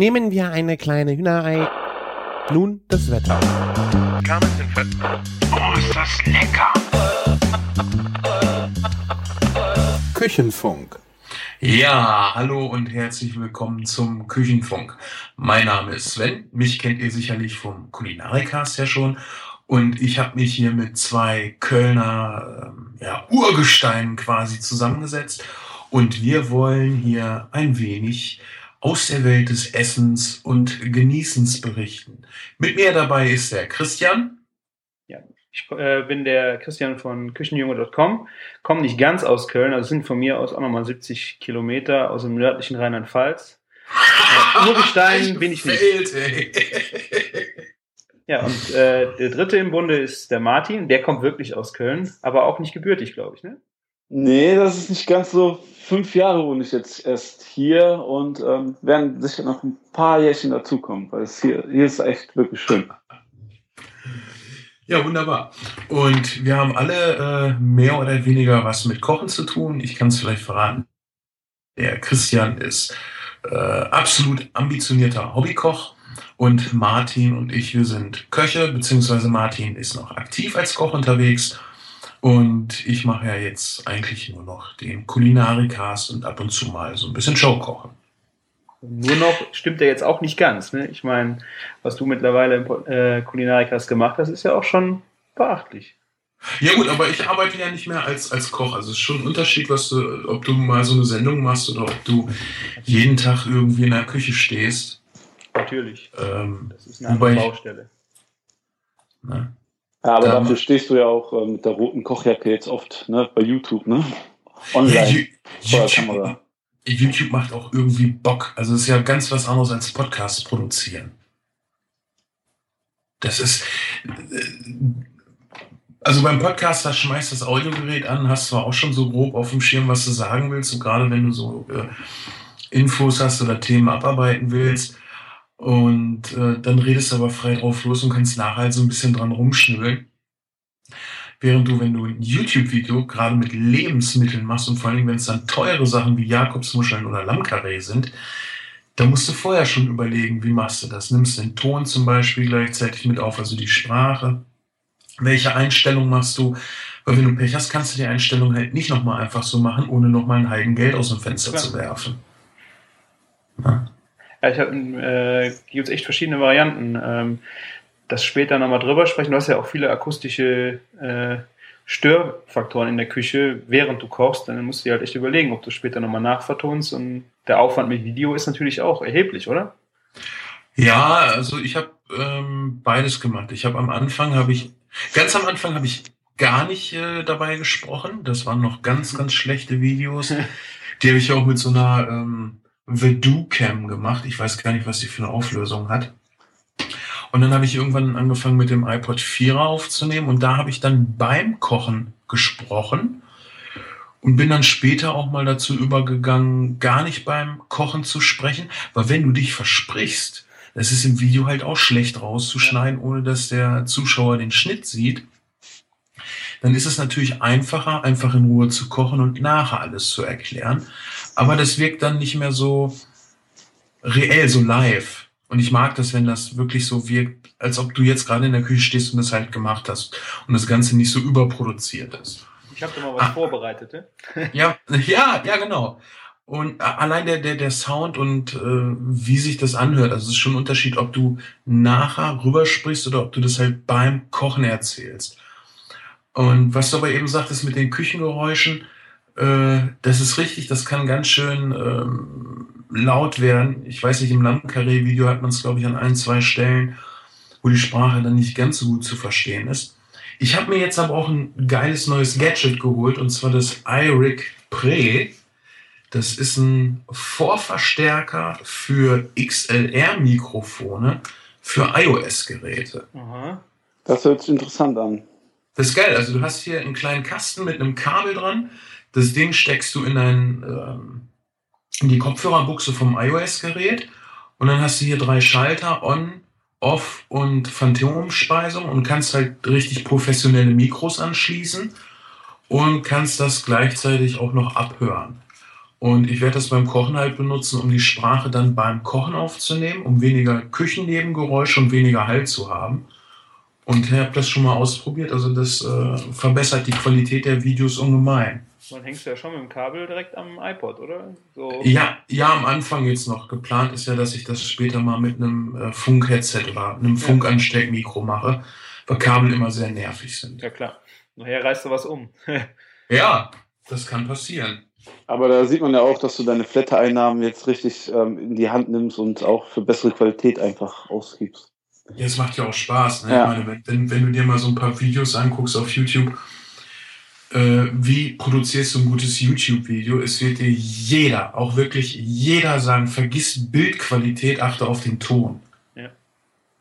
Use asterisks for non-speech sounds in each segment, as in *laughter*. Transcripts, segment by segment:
Nehmen wir eine kleine Hühnerei. Nun das Wetter. Oh, ist das lecker! Küchenfunk. Ja, hallo und herzlich willkommen zum Küchenfunk. Mein Name ist Sven. Mich kennt ihr sicherlich vom Kulinarikast ja schon. Und ich habe mich hier mit zwei Kölner ähm, ja, Urgesteinen quasi zusammengesetzt. Und wir wollen hier ein wenig aus der Welt des Essens und Genießens berichten. Mit mir dabei ist der Christian. Ja, ich äh, bin der Christian von Küchenjunge.com, komme nicht ganz aus Köln, also sind von mir aus auch nochmal 70 Kilometer aus dem nördlichen Rheinland-Pfalz. Äh, Urgestein *laughs* bin ich nicht. Fehlt, ey. Ja, und äh, der dritte im Bunde ist der Martin, der kommt wirklich aus Köln, aber auch nicht gebürtig, glaube ich, ne? Nee, das ist nicht ganz so. Fünf Jahre wohne ich jetzt erst hier und ähm, werden sicher noch ein paar Jährchen dazukommen, weil es hier, hier ist echt wirklich schön. Ja, wunderbar. Und wir haben alle äh, mehr oder weniger was mit Kochen zu tun. Ich kann es vielleicht verraten. Der Christian ist äh, absolut ambitionierter Hobbykoch und Martin und ich, wir sind Köche, beziehungsweise Martin ist noch aktiv als Koch unterwegs. Und ich mache ja jetzt eigentlich nur noch den Kulinarikast und ab und zu mal so ein bisschen Showkochen. Nur noch stimmt der jetzt auch nicht ganz, ne? Ich meine, was du mittlerweile im äh, Kulinarikas gemacht hast, ist ja auch schon beachtlich. Ja gut, aber ich arbeite ja nicht mehr als, als Koch. Also es ist schon ein Unterschied, was du, ob du mal so eine Sendung machst oder ob du jeden Tag irgendwie in der Küche stehst. Natürlich. Ähm, Das ist eine andere Wobei ich- Baustelle. ne? Ja, aber Ja. dafür stehst du ja auch äh, mit der roten Kochjacke jetzt oft ne, bei YouTube, ne? Ja, Online. Der YouTube. YouTube macht auch irgendwie Bock. Also es ist ja ganz was anderes als Podcast produzieren. Das ist. äh, Also beim Podcast, da schmeißt das Audiogerät an, hast zwar auch schon so grob auf dem Schirm, was du sagen willst, und gerade wenn du so äh, Infos hast oder Themen abarbeiten willst. Und äh, dann redest du aber frei drauf los und kannst nachher halt so ein bisschen dran rumschnübeln. Während du, wenn du ein YouTube-Video gerade mit Lebensmitteln machst und vor allem, wenn es dann teure Sachen wie Jakobsmuscheln oder Lammkarree sind, da musst du vorher schon überlegen, wie machst du das? Nimmst du den Ton zum Beispiel gleichzeitig mit auf, also die Sprache? Welche Einstellung machst du? Weil wenn du Pech hast, kannst du die Einstellung halt nicht nochmal einfach so machen, ohne nochmal ein Heidengeld aus dem Fenster Klar. zu werfen. Ja. Ja, ich habe äh, gibt es echt verschiedene Varianten. Ähm, das später nochmal drüber sprechen. Du hast ja auch viele akustische äh, Störfaktoren in der Küche, während du kochst. Dann musst du dir halt echt überlegen, ob du später nochmal nachvertonst. Und der Aufwand mit Video ist natürlich auch erheblich, oder? Ja, also ich habe ähm, beides gemacht. Ich habe am Anfang habe ich ganz am Anfang habe ich gar nicht äh, dabei gesprochen. Das waren noch ganz ganz schlechte Videos. *laughs* Die habe ich auch mit so einer ähm, Vedu Cam gemacht. Ich weiß gar nicht, was die für eine Auflösung hat. Und dann habe ich irgendwann angefangen mit dem iPod 4 aufzunehmen und da habe ich dann beim Kochen gesprochen und bin dann später auch mal dazu übergegangen, gar nicht beim Kochen zu sprechen, weil wenn du dich versprichst, das ist im Video halt auch schlecht rauszuschneiden, ohne dass der Zuschauer den Schnitt sieht. Dann ist es natürlich einfacher, einfach in Ruhe zu kochen und nachher alles zu erklären. Aber das wirkt dann nicht mehr so reell, so live. Und ich mag das, wenn das wirklich so wirkt, als ob du jetzt gerade in der Küche stehst und das halt gemacht hast. Und das Ganze nicht so überproduziert ist. Ich habe da mal was Ah. vorbereitet. Ne? *laughs* Ja, ja, ja, genau. Und allein der, der, der Sound und äh, wie sich das anhört, also es ist schon ein Unterschied, ob du nachher rübersprichst oder ob du das halt beim Kochen erzählst. Und was du aber eben sagtest mit den Küchengeräuschen, äh, das ist richtig, das kann ganz schön ähm, laut werden. Ich weiß nicht, im Lammkarree-Video hat man es, glaube ich, an ein, zwei Stellen, wo die Sprache dann nicht ganz so gut zu verstehen ist. Ich habe mir jetzt aber auch ein geiles neues Gadget geholt, und zwar das iRig Pre. Das ist ein Vorverstärker für XLR-Mikrofone für iOS-Geräte. Aha. Das hört sich interessant an. Das ist geil. Also du hast hier einen kleinen Kasten mit einem Kabel dran. Das Ding steckst du in, ein, ähm, in die Kopfhörerbuchse vom iOS-Gerät. Und dann hast du hier drei Schalter, On, Off und Phantomspeisung und kannst halt richtig professionelle Mikros anschließen und kannst das gleichzeitig auch noch abhören. Und ich werde das beim Kochen halt benutzen, um die Sprache dann beim Kochen aufzunehmen, um weniger Küchennebengeräusche und weniger Halt zu haben. Und ich habe das schon mal ausprobiert. Also das äh, verbessert die Qualität der Videos ungemein. Man hängst du ja schon mit dem Kabel direkt am iPod, oder? So. Ja, ja, am Anfang jetzt noch. Geplant ist ja, dass ich das später mal mit einem äh, Funk-Headset oder einem Funkansteckmikro mache, weil Kabel immer sehr nervig sind. Ja, klar. Nachher reißt du was um. *laughs* Ja, das kann passieren. Aber da sieht man ja auch, dass du deine Flatter-Einnahmen jetzt richtig ähm, in die Hand nimmst und auch für bessere Qualität einfach ausgibst. Ja, es macht ja auch Spaß. Ne? Ja. Ich meine, wenn, wenn, wenn du dir mal so ein paar Videos anguckst auf YouTube, äh, wie produzierst du ein gutes YouTube-Video? Es wird dir jeder, auch wirklich jeder sagen, vergiss Bildqualität, achte auf den Ton. Ja.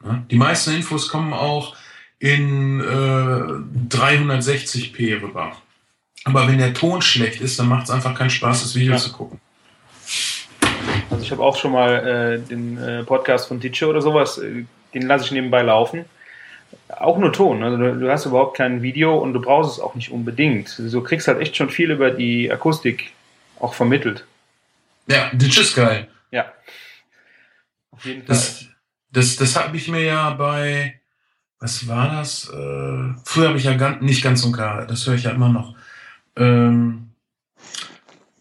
Ne? Die meisten Infos kommen auch in äh, 360p rüber. Aber wenn der Ton schlecht ist, dann macht es einfach keinen Spaß, das Video Ja. zu gucken. Also ich habe auch schon mal äh, den äh, Podcast von Teacher oder sowas, äh, den lasse ich nebenbei laufen. Auch nur Ton, also du, du hast überhaupt kein Video und du brauchst es auch nicht unbedingt. Du kriegst halt echt schon viel über die Akustik auch vermittelt. Ja, Ditch ist geil. Ja. Auf jeden Fall. Das, das, das habe ich mir ja bei, was war das? Äh, früher habe ich ja ganz, nicht ganz und gar, das höre ich ja immer noch. Ähm,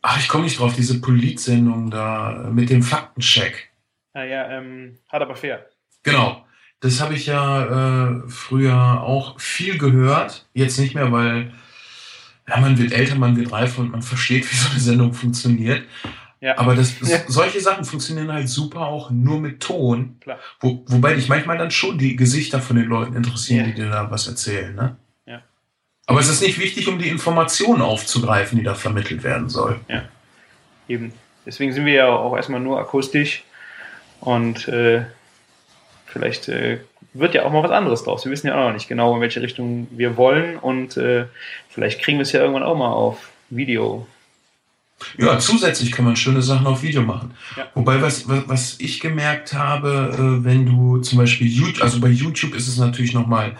ach, ich komme nicht drauf, diese Politsendung da mit dem Faktencheck. ah, ja, ähm, hart aber fair. Genau. Das habe ich ja äh, früher auch viel gehört. Jetzt nicht mehr, weil ja, man wird älter, man wird reifer und man versteht, wie so eine Sendung funktioniert. Ja, Aber das, Ja. solche Sachen funktionieren halt super auch nur mit Ton. klar. Wo, wobei dich manchmal dann schon die Gesichter von den Leuten interessieren, Ja. die dir da was erzählen. Ne? Ja. Aber es ist nicht wichtig, um die Informationen aufzugreifen, die da vermittelt werden soll. Eben. Deswegen sind wir ja auch erstmal nur akustisch und äh, vielleicht äh, wird ja auch mal was anderes draus. Wir wissen ja auch noch nicht genau, in welche Richtung wir wollen und äh, vielleicht kriegen wir es ja irgendwann auch mal auf Video. Ja, zusätzlich kann man schöne Sachen auf Video machen. Ja. Wobei, was, was, was ich gemerkt habe, äh, wenn du zum Beispiel YouTube, also bei YouTube ist es natürlich nochmal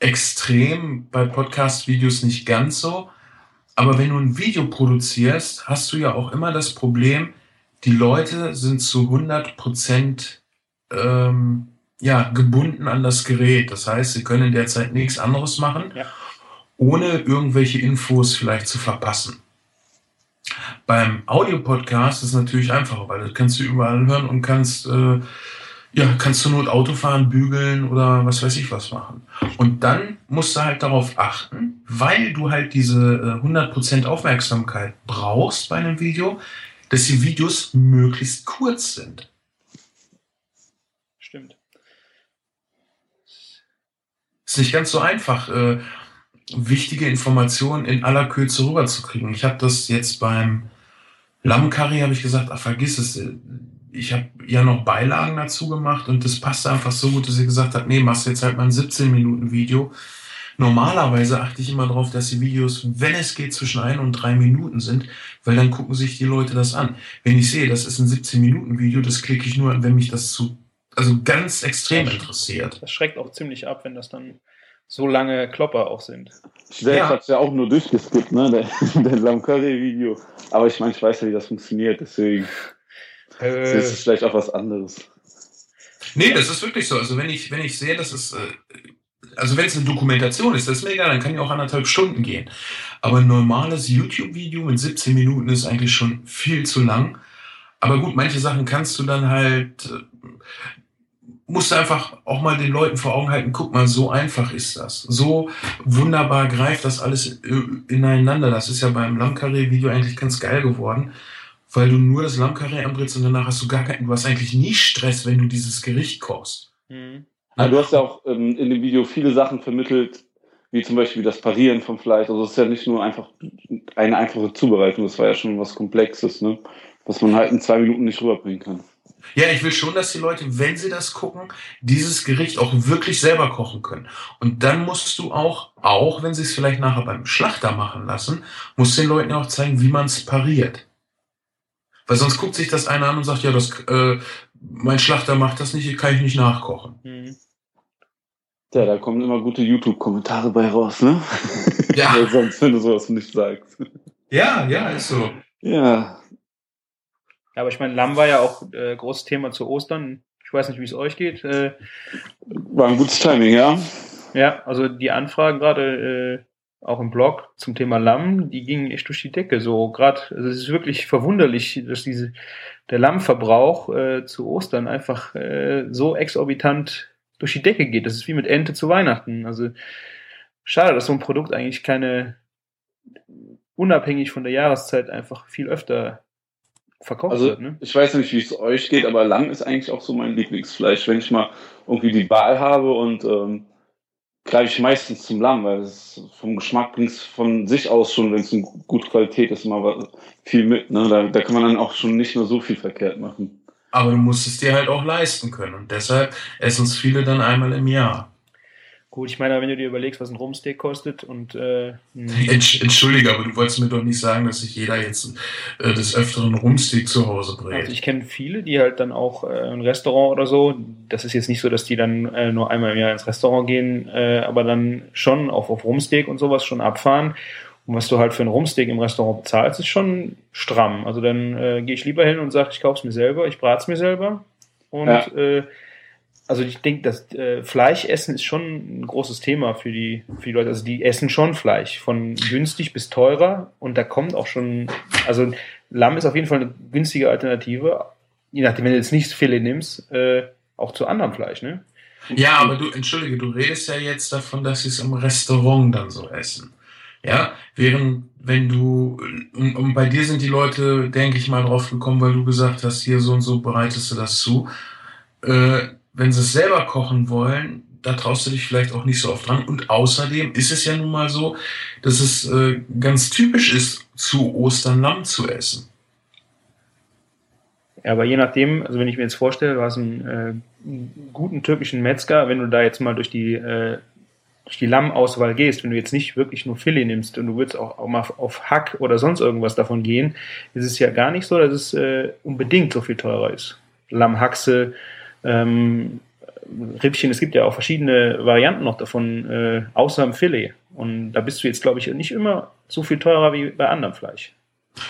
extrem, bei Podcast-Videos nicht ganz so. Aber wenn du ein Video produzierst, hast du ja auch immer das Problem, die Leute sind zu 100 Prozent ähm, ja, gebunden an das Gerät. Das heißt, sie können in der Zeit nichts anderes machen, Ja. ohne irgendwelche Infos vielleicht zu verpassen. Beim Audiopodcast ist es natürlich einfacher, weil das kannst du überall hören und kannst, äh, ja, kannst zur Not Auto fahren, bügeln oder was weiß ich was machen. Und dann musst du halt darauf achten, weil du halt diese äh, 100% Aufmerksamkeit brauchst bei einem Video, dass die Videos möglichst kurz sind. Stimmt. Ist nicht ganz so einfach, äh, wichtige Informationen in aller Kürze rüberzukriegen. Ich habe das jetzt beim Lammcurry, habe ich gesagt, ach, vergiss es. äh, Ich habe ja noch Beilagen dazu gemacht und das passte einfach so gut, dass ich gesagt habe, nee, machst jetzt halt mal ein 17-Minuten-Video. Normalerweise achte ich immer darauf, dass die Videos, wenn es geht, zwischen ein und drei Minuten sind, weil dann gucken sich die Leute das an. Wenn ich sehe, das ist ein 17-Minuten-Video, das klicke ich nur wenn mich das zu, also ganz extrem interessiert. Das schreckt auch ziemlich ab, wenn das dann so lange Klopper auch sind. Ich selbst Ja. hab's ja auch nur durchgeskippt, ne, *laughs* der, der Lamcurry-Video. Aber ich meine, ich weiß ja, wie das funktioniert, deswegen Äh, ist es vielleicht auch was anderes. Nee, das ist wirklich so. Also wenn ich, wenn ich sehe, dass es, äh, also wenn es eine Dokumentation ist, das ist mir egal, dann kann ja auch anderthalb Stunden gehen. Aber ein normales YouTube-Video mit 17 Minuten ist eigentlich schon viel zu lang. Aber gut, manche Sachen kannst du dann halt, äh, musst du einfach auch mal den Leuten vor Augen halten, guck mal, so einfach ist das. So wunderbar greift das alles äh, ineinander. Das ist ja beim Lammkarree-Video eigentlich ganz geil geworden, weil du nur das Lammkarree anbrätst und danach hast du gar keinen, du hast eigentlich nie Stress, wenn du dieses Gericht kochst. mhm. Aber du hast ja auch ähm, in dem Video viele Sachen vermittelt, wie zum Beispiel das Parieren vom Fleisch. Also es ist ja nicht nur einfach eine einfache Zubereitung, das war ja schon was Komplexes, ne? was man halt in zwei Minuten nicht rüberbringen kann. Ja, ich will schon, dass die Leute, wenn sie das gucken, dieses Gericht auch wirklich selber kochen können. Und dann musst du auch, auch wenn sie es vielleicht nachher beim Schlachter machen lassen, musst den Leuten auch zeigen, wie man es pariert. Weil sonst guckt sich das einer an und sagt, ja, das, äh, mein Schlachter macht das nicht, kann ich nicht nachkochen. Mhm. Ja, da kommen immer gute YouTube-Kommentare bei raus, ne? Ja. *laughs* Sonst, wenn du sowas nicht sagst. Ja, ja, ist so. Ja, Aber ich meine, Lamm war ja auch äh, großes Thema zu Ostern. Ich weiß nicht, wie es euch geht. Äh, War ein gutes Timing, ja. ja, also die Anfragen gerade äh, auch im Blog zum Thema Lamm, die gingen echt durch die Decke. So gerade, also es ist wirklich verwunderlich, dass diese der Lammverbrauch äh, zu Ostern einfach äh, so exorbitant durch die Decke geht. Das ist wie mit Ente zu Weihnachten. Also schade, dass so ein Produkt eigentlich keine unabhängig von der Jahreszeit einfach viel öfter verkauft Also wird. Ne? ich weiß nicht, wie es euch geht, aber Lamm ist eigentlich auch so mein Lieblingsfleisch. Wenn ich mal irgendwie die Wahl habe und ähm, greife ich meistens zum Lamm, weil es vom Geschmack bringt es von sich aus schon, wenn es in gute Qualität ist, immer was- viel mit. Ne? Da, da kann man dann auch schon nicht mehr so viel verkehrt machen. Aber du musst es dir halt auch leisten können. Und deshalb essen es viele dann einmal im Jahr. Gut, ich meine, wenn du dir überlegst, was ein Rumsteak kostet und äh, *laughs* Entsch Entschuldige, aber du wolltest mir doch nicht sagen, dass sich jeder jetzt äh, des Öfteren Rumsteak zu Hause brät. Also ich kenne viele, die halt dann auch äh, ein Restaurant oder so, das ist jetzt nicht so, dass die dann äh, nur einmal im Jahr ins Restaurant gehen, äh, aber dann schon auf, auf Rumsteak und sowas schon abfahren. Und was du halt für ein Rumsteak im Restaurant bezahlst, ist schon stramm. Also dann äh, gehe ich lieber hin und sage, ich kaufe es mir selber, ich brate es mir selber. Und Ja. äh, also ich denke, das äh, Fleischessen ist schon ein großes Thema für die, für die Leute. Also die essen schon Fleisch, von günstig bis teurer. Und da kommt auch schon, also Lamm ist auf jeden Fall eine günstige Alternative, je nachdem, wenn du jetzt nicht Filet nimmst, äh, auch zu anderem Fleisch, ne? Ja, aber du, entschuldige, du redest ja jetzt davon, dass sie es im Restaurant dann so essen. Ja, während wenn du, und, und bei dir sind die Leute, denke ich mal, drauf gekommen, weil du gesagt hast, hier so und so bereitest du das zu. Äh, wenn sie es selber kochen wollen, da traust du dich vielleicht auch nicht so oft dran. Und außerdem ist es ja nun mal so, dass es äh, ganz typisch ist, zu Ostern Lamm zu essen. Ja, aber je nachdem, also wenn ich mir jetzt vorstelle, du hast einen, äh, einen guten türkischen Metzger, wenn du da jetzt mal durch die, äh, durch die Lammauswahl gehst, wenn du jetzt nicht wirklich nur Filet nimmst und du würdest auch, auch mal auf Hack oder sonst irgendwas davon gehen, ist es ja gar nicht so, dass es äh, unbedingt so viel teurer ist. Lammhaxe, ähm, Rippchen, es gibt ja auch verschiedene Varianten noch davon, äh, außer im Filet. Und da bist du jetzt, glaube ich, nicht immer so viel teurer wie bei anderem Fleisch.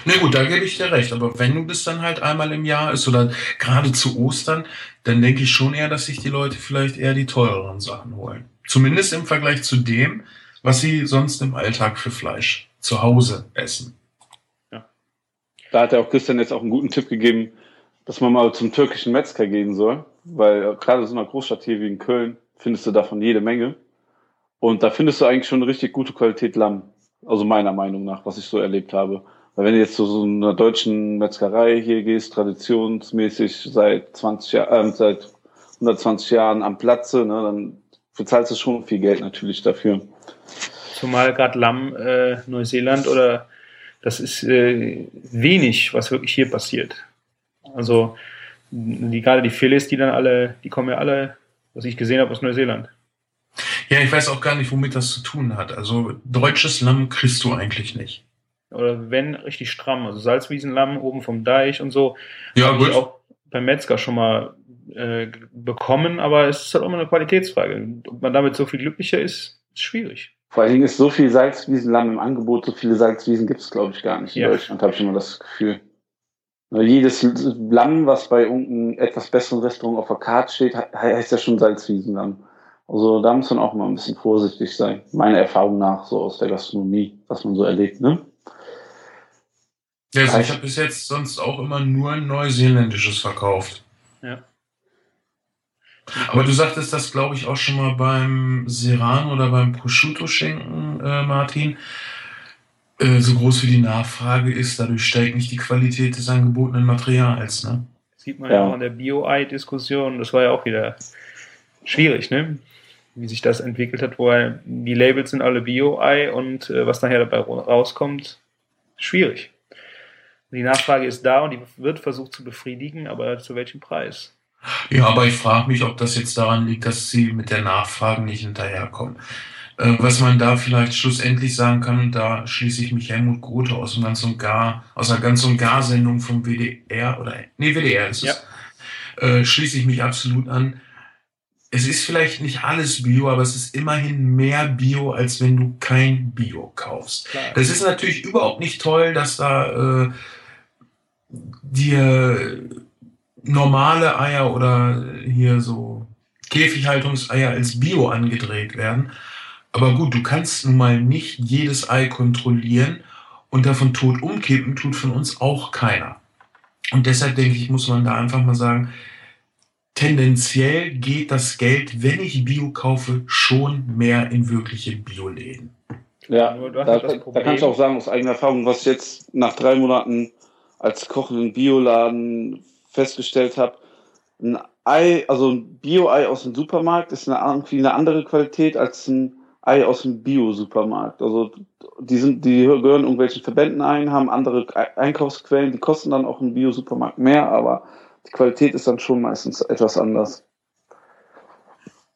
Na gut, da gebe ich dir recht. Aber wenn du das dann halt einmal im Jahr ist oder gerade zu Ostern, dann denke ich schon eher, dass sich die Leute vielleicht eher die teureren Sachen holen. Zumindest im Vergleich zu dem, was sie sonst im Alltag für Fleisch zu Hause essen. Da hat ja auch Christian jetzt auch einen guten Tipp gegeben, dass man mal zum türkischen Metzger gehen soll, weil äh, gerade in so einer Großstadt hier wie in Köln findest du davon jede Menge. Und da findest du eigentlich schon eine richtig gute Qualität Lamm. Also meiner Meinung nach, was ich so erlebt habe. Weil wenn du jetzt zu so einer deutschen Metzgerei hier gehst, traditionsmäßig seit 20 Jahren, äh, seit 120 Jahren am Platze, ne, dann bezahlst du schon viel Geld natürlich dafür. Zumal gerade Lamm äh, Neuseeland oder das ist äh, wenig, was wirklich hier passiert. Also die, gerade die Phillies, die dann alle, die kommen ja alle, was ich gesehen habe, aus Neuseeland. Ja, ich weiß auch gar nicht, womit das zu tun hat. Also deutsches Lamm kriegst du eigentlich nicht. Oder wenn richtig stramm, also Salzwiesenlamm oben vom Deich und so. Ja, gut. Ich auch beim Metzger schon mal äh, bekommen, aber es ist halt auch immer eine Qualitätsfrage. Ob man damit so viel glücklicher ist, ist schwierig. Vor allen Dingen ist so viel Salzwiesenlamm im Angebot, so viele Salzwiesen gibt es, glaube ich, gar nicht in Ja. Deutschland, habe ich immer das Gefühl. Nur jedes Lamm, was bei irgendeinem etwas besseren Restaurant auf der Karte steht, he- heißt ja schon Salzwiesenlamm. Also da muss man auch mal ein bisschen vorsichtig sein. Meiner Erfahrung nach, so aus der Gastronomie, was man so erlebt, ne? Ja, also ich habe bis jetzt sonst auch immer nur neuseeländisches verkauft. Ja. Aber du sagtest das, glaube ich, auch schon mal beim Serrano oder beim Prosciutto-Schenken, äh, Martin. Äh, so groß wie die Nachfrage ist, dadurch steigt nicht die Qualität des angebotenen Materials. Ne? Sieht man ja auch in der Bio-Ei-Diskussion, das war ja auch wieder schwierig, ne? Wie sich das entwickelt hat, wo die Labels sind alle Bio-Ei und äh, was nachher dabei ra- rauskommt, schwierig. Die Nachfrage ist da und die wird versucht zu befriedigen, aber zu welchem Preis? Ja, aber ich frage mich, ob das jetzt daran liegt, dass sie mit der Nachfrage nicht hinterherkommen. Äh, was man da vielleicht schlussendlich sagen kann, da schließe ich mich Helmut Grote aus dem Ganz und Gar, aus einer Ganz und Gar-Sendung vom WDR oder nee, WDR ist es, äh, schließe ich mich absolut an. Es ist vielleicht nicht alles Bio, aber es ist immerhin mehr Bio, als wenn du kein Bio kaufst. Klar. Das ist natürlich überhaupt nicht toll, dass da äh, dir normale Eier oder hier so Käfighaltungseier als Bio angedreht werden. Aber gut, du kannst nun mal nicht jedes Ei kontrollieren und davon tot umkippen tut von uns auch keiner. Und deshalb denke ich, muss man da einfach mal sagen, tendenziell geht das Geld, wenn ich Bio kaufe, schon mehr in wirkliche Bioläden. Ja, da, da, da kann ich auch sagen aus eigener Erfahrung, was ich jetzt nach drei Monaten als Koch in Bioladen festgestellt habe, ein Ei, also ein Bio-Ei aus dem Supermarkt ist eine, irgendwie eine andere Qualität als ein Ei aus dem Bio-Supermarkt. Also die sind, die gehören irgendwelchen Verbänden ein, haben andere Einkaufsquellen, die kosten dann auch im Bio-Supermarkt mehr, aber die Qualität ist dann schon meistens etwas anders.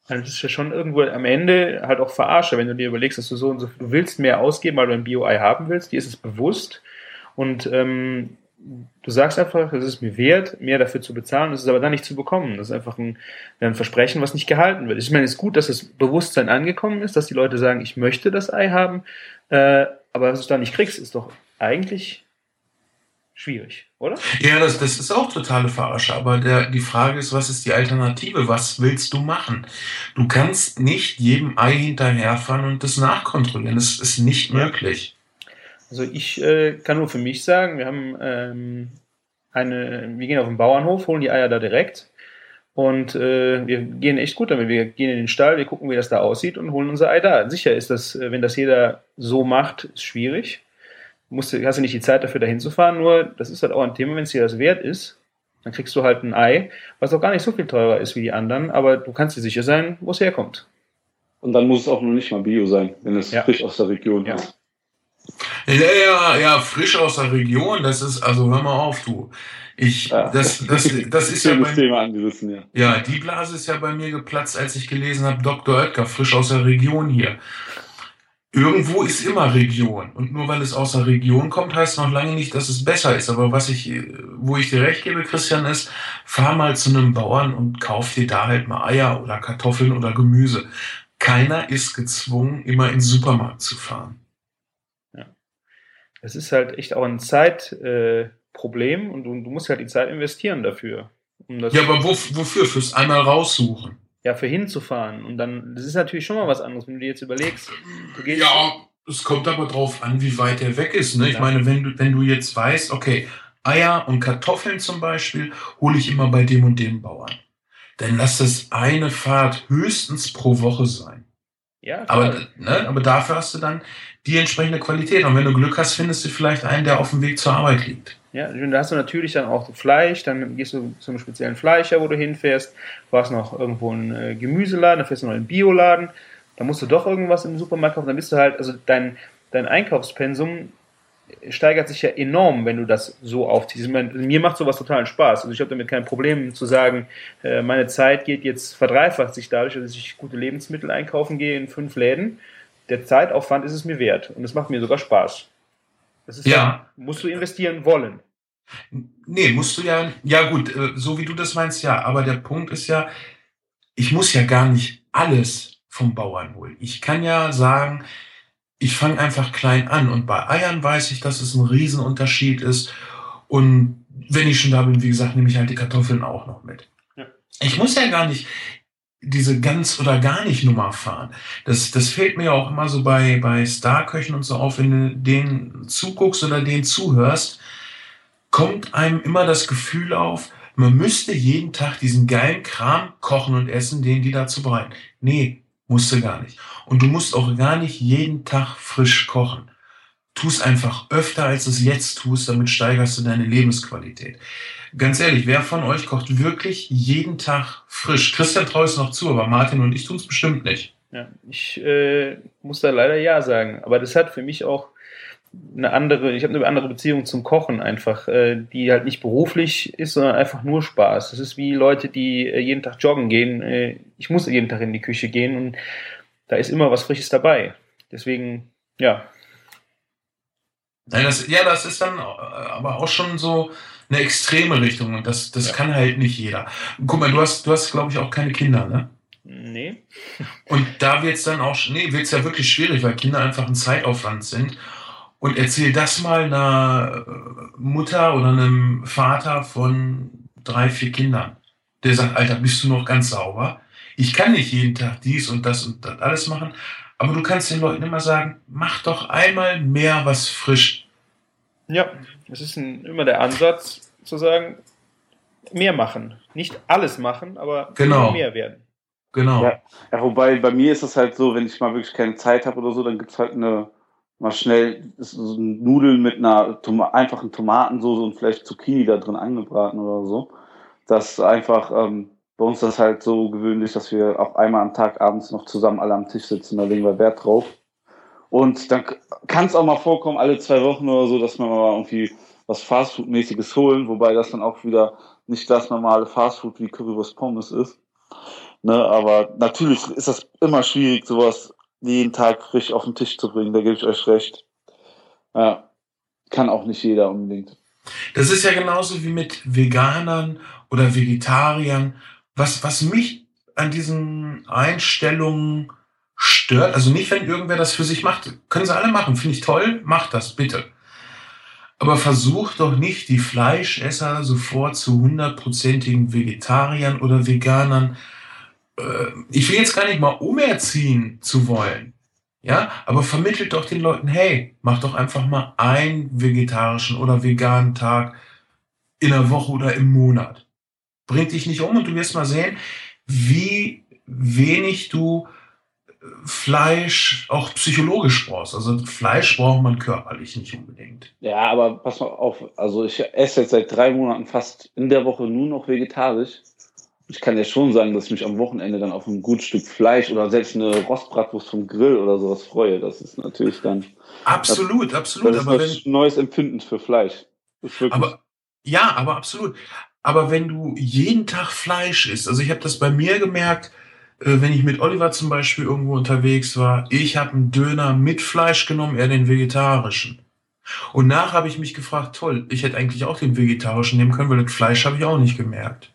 Das ist ja schon irgendwo am Ende halt auch verarsche, wenn du dir überlegst, dass du so und so, du willst mehr ausgeben, weil du ein Bio-Ei haben willst, dir ist es bewusst und ähm, du sagst einfach, es ist mir wert, mehr dafür zu bezahlen, es ist aber dann nicht zu bekommen. Das ist einfach ein, ein, Versprechen, was nicht gehalten wird. Ich meine, es ist gut, dass das Bewusstsein angekommen ist, dass die Leute sagen, ich möchte das Ei haben, äh, aber was du da nicht kriegst, ist doch eigentlich schwierig, oder? Ja, das, das ist auch totale Verarsche. Aber der, die Frage ist, was ist die Alternative? Was willst du machen? Du kannst nicht jedem Ei hinterherfahren und das nachkontrollieren. Das ist nicht möglich. Also ich äh, kann nur für mich sagen, wir haben ähm, eine, wir gehen auf den Bauernhof, holen die Eier da direkt und äh, wir gehen echt gut damit. Wir gehen in den Stall, wir gucken, wie das da aussieht und holen unser Ei da. Sicher ist das, äh, wenn das jeder so macht, ist schwierig. Musst, hast du nicht die Zeit dafür, dahin zu fahren, nur das ist halt auch ein Thema, wenn es dir das wert ist, dann kriegst du halt ein Ei, was auch gar nicht so viel teurer ist wie die anderen, aber du kannst dir sicher sein, wo es herkommt. Und dann muss es auch noch nicht mal Bio sein, wenn es ja. frisch aus der Region ja. ist. Ja, ja, ja, frisch aus der Region, das ist, also hör mal auf, du. Ich, ja. das, das, *laughs* das ist ja bei, Thema angerissen, ja. Ja, die Blase ist ja bei mir geplatzt, als ich gelesen habe, Dr. Oetker, frisch aus der Region hier. Irgendwo ist immer Region. Und nur weil es aus der Region kommt, heißt noch lange nicht, dass es besser ist. Aber was ich, wo ich dir recht gebe, Christian, ist, fahr mal zu einem Bauern und kauf dir da halt mal Eier oder Kartoffeln oder Gemüse. Keiner ist gezwungen, immer in den Supermarkt zu fahren es ist halt echt auch ein Zeitproblem äh, und du, du, musst halt die Zeit investieren dafür. Um ja, aber wo, wofür? Fürs einmal raussuchen. Ja, für hinzufahren. Und dann, das ist natürlich schon mal was anderes, wenn du dir jetzt überlegst. ja, es kommt aber drauf an, wie weit der weg ist. Ne? Ich meine, wenn du, wenn du jetzt weißt, okay, Eier und Kartoffeln zum Beispiel hole ich immer bei dem und dem Bauern. Dann lass das eine Fahrt höchstens pro Woche sein. Ja, aber, ne, aber dafür hast du dann die entsprechende Qualität. Und wenn du Glück hast, findest du vielleicht einen, der auf dem Weg zur Arbeit liegt. Ja, da hast du natürlich dann auch Fleisch, dann gehst du zu einem speziellen Fleischer, wo du hinfährst. Du hast noch irgendwo einen äh, Gemüseladen, dann fährst du noch einen Bioladen. Da musst du doch irgendwas im Supermarkt kaufen. Dann bist du halt, also dein, dein Einkaufspensum steigert sich ja enorm, wenn du das so aufziehst. Meine, mir macht sowas total Spaß. Also ich habe damit kein Problem zu sagen, äh, meine Zeit geht jetzt verdreifacht sich dadurch, dass ich gute Lebensmittel einkaufen gehe in fünf Läden der Zeitaufwand ist es mir wert und es macht mir sogar Spaß. Das ist ja. Dann, musst du investieren wollen. Nee, musst du ja, ja gut, äh, so wie du das meinst, ja, aber der Punkt ist ja, ich muss ja gar nicht alles vom Bauern holen. Ich kann ja sagen, ich fange einfach klein an und bei Eiern weiß ich, dass es ein Riesenunterschied ist und wenn ich schon da bin, wie gesagt, nehme ich halt die Kartoffeln auch noch mit. Ja. Ich muss ja gar nicht, diese ganz oder gar nicht Nummer fahren. Das, das fällt mir auch immer so bei, bei Starköchen und so auf, wenn du denen zuguckst oder denen zuhörst, kommt einem immer das Gefühl auf, man müsste jeden Tag diesen geilen Kram kochen und essen, den die dazu bereiten. Nee, musste gar nicht. Und du musst auch gar nicht jeden Tag frisch kochen. Tu es einfach öfter, als es jetzt tust, damit steigerst du deine Lebensqualität. Ganz ehrlich, wer von euch kocht wirklich jeden Tag frisch? Christian traut es noch zu, aber Martin und ich tun es bestimmt nicht. Ja, ich äh, muss da leider ja sagen. Aber das hat für mich auch eine andere, ich habe eine andere Beziehung zum Kochen einfach, äh, die halt nicht beruflich ist, sondern einfach nur Spaß. Das ist wie Leute, die äh, jeden Tag joggen gehen. Äh, ich muss jeden Tag in die Küche gehen und da ist immer was Frisches dabei. Deswegen, ja. Nein, das, ja, das ist dann äh, aber auch schon so, eine extreme Richtung und das, das ja. kann halt nicht jeder. Guck mal, du hast, du hast, glaube ich, auch keine Kinder, ne? Nee. *laughs* Und da wird es dann auch, nee, wird es ja wirklich schwierig, weil Kinder einfach ein Zeitaufwand sind. Und erzähl das mal einer äh, Mutter oder einem Vater von drei, vier Kindern. Der sagt, Alter, bist du noch ganz sauber? Ich kann nicht jeden Tag dies und das und das alles machen. Aber du kannst den Leuten immer sagen, mach doch einmal mehr was frisch. Ja, es ist ein, immer der Ansatz zu sagen, mehr machen. Nicht alles machen, aber Genau. mehr werden. Genau. Ja. Ja, wobei bei mir ist es halt so, wenn ich mal wirklich keine Zeit habe oder so, dann gibt's halt eine, mal schnell so ein Nudeln mit einer Toma einfachen Tomatensoße und vielleicht Zucchini da drin angebraten oder so. Das einfach, ähm, bei uns ist das halt so gewöhnlich, dass wir auch einmal am Tag abends noch zusammen alle am Tisch sitzen, da legen wir Wert drauf. Und dann kann es auch mal vorkommen, alle zwei Wochen oder so, dass wir mal irgendwie was Fastfood-mäßiges holen, wobei das dann auch wieder nicht das normale Fastfood wie Currywurst Pommes ist. Ne, aber natürlich ist das immer schwierig, sowas jeden Tag frisch auf den Tisch zu bringen, da gebe ich euch recht. Ja, kann auch nicht jeder unbedingt. Das ist ja genauso wie mit Veganern oder Vegetariern. Was, was mich an diesen Einstellungen stört, also nicht, wenn irgendwer das für sich macht, können sie alle machen, finde ich toll, macht das bitte. Aber versucht doch nicht, die Fleischesser sofort zu hundertprozentigen Vegetariern oder Veganern, äh, ich will jetzt gar nicht mal umerziehen zu wollen. Ja, aber vermittelt doch den Leuten, hey, mach doch einfach mal einen vegetarischen oder veganen Tag in der Woche oder im Monat. Bringt dich nicht um und du wirst mal sehen, wie wenig du äh, Fleisch auch psychologisch brauchst. Also Fleisch braucht man körperlich nicht unbedingt. Ja, aber pass mal auf, also ich esse jetzt seit drei Monaten fast in der Woche nur noch vegetarisch. Ich kann ja schon sagen, dass ich mich am Wochenende dann auf ein gutes Stück Fleisch oder selbst eine Rostbratwurst vom Grill oder sowas freue. Das ist natürlich dann Absolut, absolut. das ist Aber ein neues Empfinden für Fleisch. Das Aber ja, aber absolut. Aber wenn du jeden Tag Fleisch isst, also ich habe das bei mir gemerkt, äh, wenn ich mit Oliver zum Beispiel irgendwo unterwegs war, ich habe einen Döner mit Fleisch genommen, er den vegetarischen. Und nach habe ich mich gefragt, toll, ich hätte eigentlich auch den vegetarischen nehmen können, weil das Fleisch habe ich auch nicht gemerkt.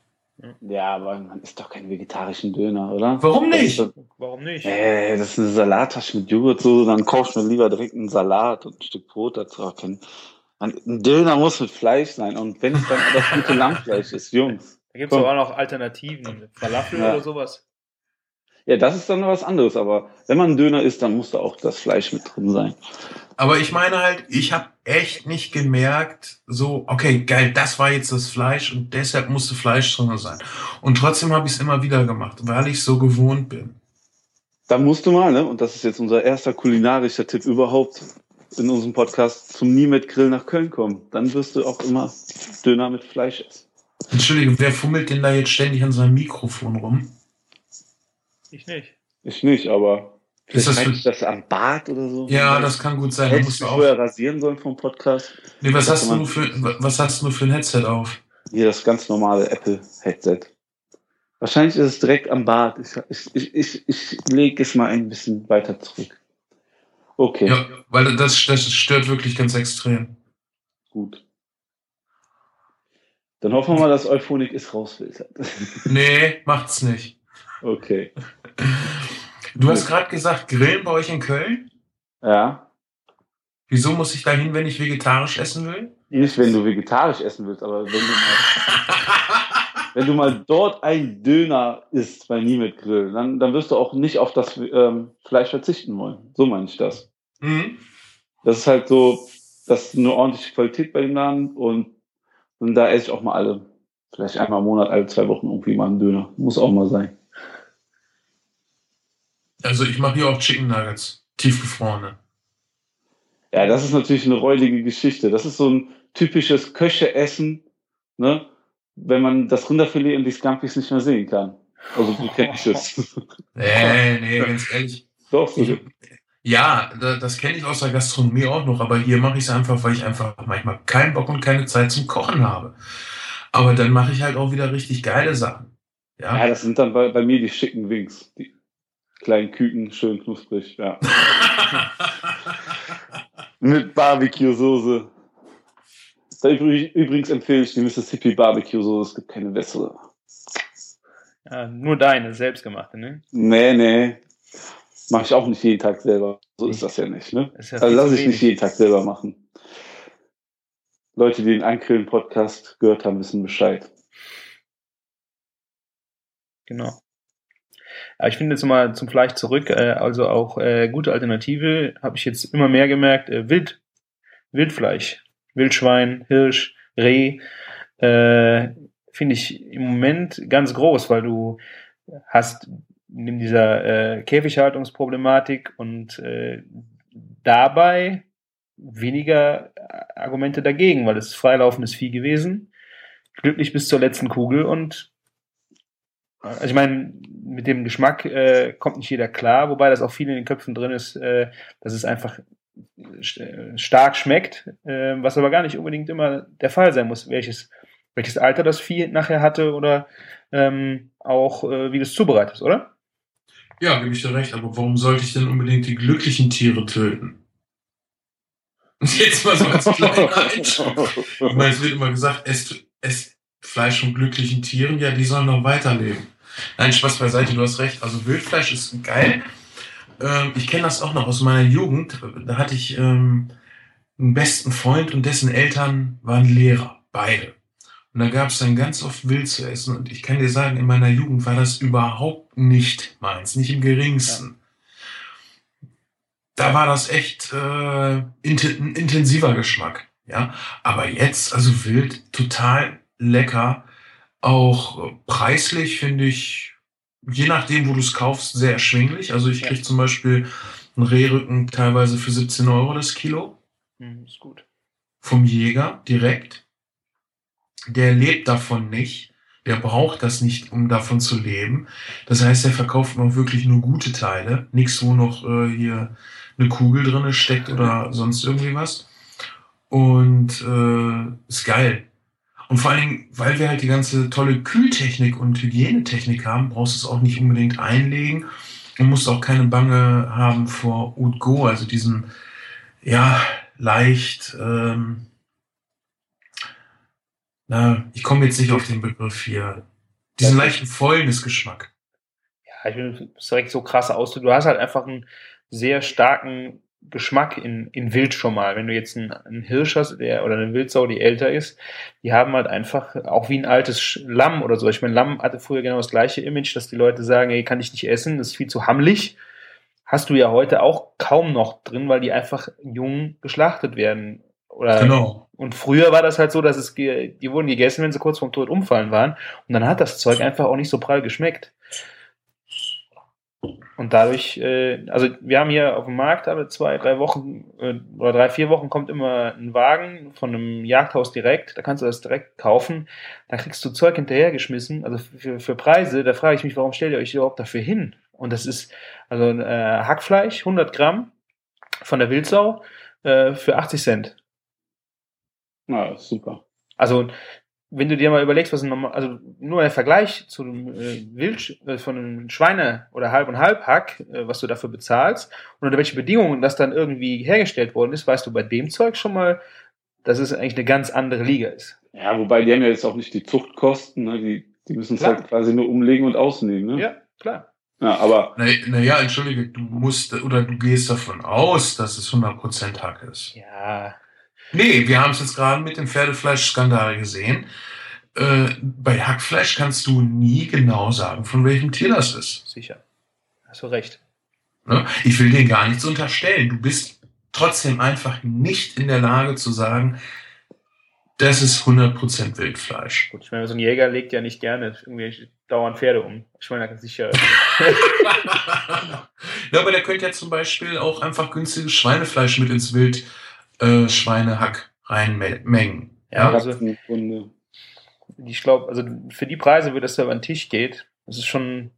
ja, aber man isst doch keinen vegetarischen Döner, oder? Warum nicht? Das ist, Warum nicht? äh, das ist eine Salattasche mit Joghurtsoße, dann kaufst du mir lieber direkt einen Salat und ein Stück Brot dazu. Ach, kein- Ein ein Döner muss mit Fleisch sein und wenn es dann das gute Lammfleisch ist, Jungs. Da gibt es auch noch Alternativen. Falafel Ja. oder sowas. Ja, das ist dann was anderes, aber wenn man einen Döner isst, dann muss da auch das Fleisch mit drin sein. Aber ich meine halt, ich habe echt nicht gemerkt, so, okay, geil, das war jetzt das Fleisch und deshalb musste Fleisch drin sein. Und trotzdem habe ich es immer wieder gemacht, weil ich so gewohnt bin. Da musst du mal, ne? Und das ist jetzt unser erster kulinarischer Tipp überhaupt in unserem Podcast zum Nie mit Grill nach Köln kommen. Dann wirst du auch immer Döner mit Fleisch essen. Entschuldige, wer fummelt denn da jetzt ständig an seinem Mikrofon rum? Ich nicht. Ich nicht, aber Ist das für- das am Bart oder so. Ja, das kann gut sein. Hättest musst du auch. vorher rasieren sollen vom Podcast. Nee, was hast du man- für, was hast du für ein Headset auf? Hier das ganz normale Apple-Headset. Wahrscheinlich ist es direkt am Bart. Ich, ich, ich, ich, ich lege es mal ein bisschen weiter zurück. Okay, Ja, weil das, das stört wirklich ganz extrem. gut. Dann hoffen wir mal, dass Euphonic es rausfiltert. *laughs* Nee, macht's nicht. okay. Du hast gerade gesagt, Grillen bei euch in Köln? Ja. Wieso muss ich da hin, wenn ich vegetarisch essen will? Nicht, wenn du vegetarisch essen willst, aber wenn du mal, *laughs* wenn du mal dort ein Döner isst bei Nie mit Grill, dann, dann wirst du auch nicht auf das ähm, Fleisch verzichten wollen. So meine ich das. Hm? Das ist halt so, das ist eine ordentliche Qualität bei dem Laden und, und da esse ich auch mal alle, vielleicht einmal im Monat, alle zwei Wochen irgendwie mal einen Döner. Muss auch mal sein. Also ich mache hier auch Chicken Nuggets, tiefgefrorene. Ja, das ist natürlich eine räudige Geschichte. Das ist so ein typisches Köche-Essen, ne? Wenn man das Rinderfilet und die Scampis nicht mehr sehen kann. Also du kennst es. *laughs* Nee, nee, ganz ehrlich. Doch, so. Ich, ja, da, das kenne ich aus der Gastronomie auch noch, aber hier mache ich es einfach, weil ich einfach manchmal keinen Bock und keine Zeit zum Kochen habe. Aber dann mache ich halt auch wieder richtig geile Sachen. Ja, Ja. das sind dann bei, bei mir die schicken Wings. Die kleinen Küken, schön knusprig, ja. *laughs* Mit Barbecue-Soße. Da übrig- übrigens empfehle ich die Mississippi Barbecue-Soße. Es gibt keine bessere. Ja, nur deine, selbstgemachte, ne? Nee, nee. Mache ich auch nicht jeden Tag selber. So ist das ja nicht. Ne? Ja Also lasse ich nicht jeden Tag selber machen. Leute, die den Einkrillen-Podcast gehört haben, wissen Bescheid. Genau. Aber ich finde jetzt mal zum Fleisch zurück, äh, also auch äh, gute Alternative, habe ich jetzt immer mehr gemerkt, äh, Wild, Wildfleisch, Wildschwein, Hirsch, Reh, äh, finde ich im Moment ganz groß, weil du hast in dieser äh, Käfighaltungsproblematik und äh, dabei weniger Argumente dagegen, weil es freilaufendes Vieh gewesen, glücklich bis zur letzten Kugel und also ich meine, mit dem Geschmack äh, kommt nicht jeder klar, wobei das auch viel in den Köpfen drin ist, äh, dass es einfach stark schmeckt, äh, was aber gar nicht unbedingt immer der Fall sein muss, welches, welches Alter das Vieh nachher hatte oder ähm, auch äh, wie du es zubereitest, oder? Ja, gebe ich dir recht, aber warum sollte ich denn unbedingt die glücklichen Tiere töten? *laughs* Jetzt mal so als kleiner Einschub. Es wird immer gesagt, esst, esst Fleisch von glücklichen Tieren, ja, die sollen noch weiterleben. Nein, Spaß beiseite, du hast recht. Also Wildfleisch ist geil. Ähm, ich kenne das auch noch aus meiner Jugend. Da hatte ich ähm, einen besten Freund und dessen Eltern waren Lehrer, beide. Und da gab es dann ganz oft Wild zu essen. Und ich kann dir sagen, in meiner Jugend war das überhaupt nicht meins, nicht im geringsten. Da war das echt äh, inten ein intensiver Geschmack. Ja, aber jetzt, also wild, total lecker. Auch äh, preislich finde ich, je nachdem, wo du es kaufst, sehr erschwinglich. Also ich Ja. krieg zum Beispiel einen Rehrücken teilweise für 17 Euro das Kilo Hm, ist gut. vom Jäger direkt. Der lebt davon nicht. Der braucht das nicht, um davon zu leben. Das heißt, er verkauft noch wirklich nur gute Teile. Nichts, wo noch äh, hier eine Kugel drinne steckt oder sonst irgendwie was. Und äh, ist geil. Und vor allen Dingen, weil wir halt die ganze tolle Kühltechnik und Hygienetechnik haben, brauchst du es auch nicht unbedingt einlegen und musst auch keine Bange haben vor Haute Go, also diesem, ja, leicht, ähm, na, ich komme jetzt nicht auf den Begriff hier, diesen leichten Fäulnisgeschmack. Ja, ich das direkt so krass aus. Du hast halt einfach einen sehr starken Geschmack in, in Wild schon mal. Wenn du jetzt einen, einen Hirsch hast der, oder eine Wildsau, die älter ist, die haben halt einfach auch wie ein altes Lamm oder so. Ich meine, Lamm hatte früher genau das gleiche Image, dass die Leute sagen, ey, kann ich nicht essen, das ist viel zu hammelig. Hast du ja heute auch kaum noch drin, weil die einfach jung geschlachtet werden. Oder Genau. und früher war das halt so, dass es die wurden gegessen, wenn sie kurz vorm Tod umfallen waren. Und dann hat das Zeug einfach auch nicht so prall geschmeckt. Und dadurch, äh, also wir haben hier auf dem Markt alle zwei, drei Wochen äh, oder drei, vier Wochen kommt immer ein Wagen von einem Jagdhaus direkt. Da kannst du das direkt kaufen. Da kriegst du Zeug hinterhergeschmissen. Also für, für Preise, da frage ich mich, warum stellt ihr euch überhaupt dafür hin? Und das ist also äh, Hackfleisch, 100 Gramm von der Wildsau äh, für 80 Cent. Na, super. Also, wenn du dir mal überlegst, was ein normal, also nur der Vergleich zu einem äh, Wild, äh, von einem Schweine- oder Halb- und Halbhack, äh, was du dafür bezahlst und unter welche Bedingungen das dann irgendwie hergestellt worden ist, weißt du bei dem Zeug schon mal, dass es eigentlich eine ganz andere Liga ist. Ja, wobei die haben ja jetzt auch nicht die Zuchtkosten, ne? die, die müssen es halt quasi nur umlegen und ausnehmen. Ne? Ja, klar. ja aber Naja, na ja, entschuldige, du musst oder du gehst davon aus, dass es 100% Hack ist. Ja, Nee, wir haben es jetzt gerade mit dem Pferdefleischskandal gesehen. Äh, bei Hackfleisch kannst du nie genau sagen, von welchem Tier das ist. sicher. Hast du recht. Ne? Ich will dir gar nichts unterstellen. Du bist trotzdem einfach nicht in der Lage zu sagen, das ist 100% Wildfleisch. Gut, ich meine, so ein Jäger legt ja nicht gerne irgendwie dauernd Pferde um. Ich meine, da kann sicher. *laughs* *laughs* ja, aber der könnte ja zum Beispiel auch einfach günstiges Schweinefleisch mit ins Wild äh, Schweinehack reinmengen. Ja, also ich glaube, also für die Preise, wie das da über den Tisch geht, das ist schon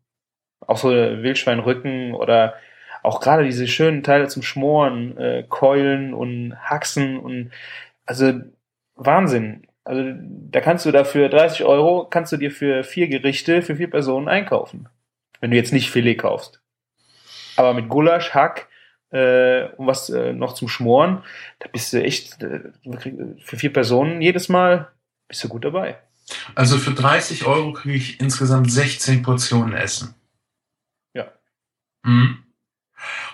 auch so Wildschweinrücken oder auch gerade diese schönen Teile zum Schmoren, äh, Keulen und Haxen und also Wahnsinn. Also da kannst du dafür 30 Euro, kannst du dir für vier Gerichte für vier Personen einkaufen. Wenn du jetzt nicht Filet kaufst. Aber mit Gulasch, Hack äh, und was äh, noch zum Schmoren, da bist du echt äh, für vier Personen jedes Mal bist du gut dabei. Also für 30 Euro kriege ich insgesamt 16 Portionen Essen. Ja. Mhm.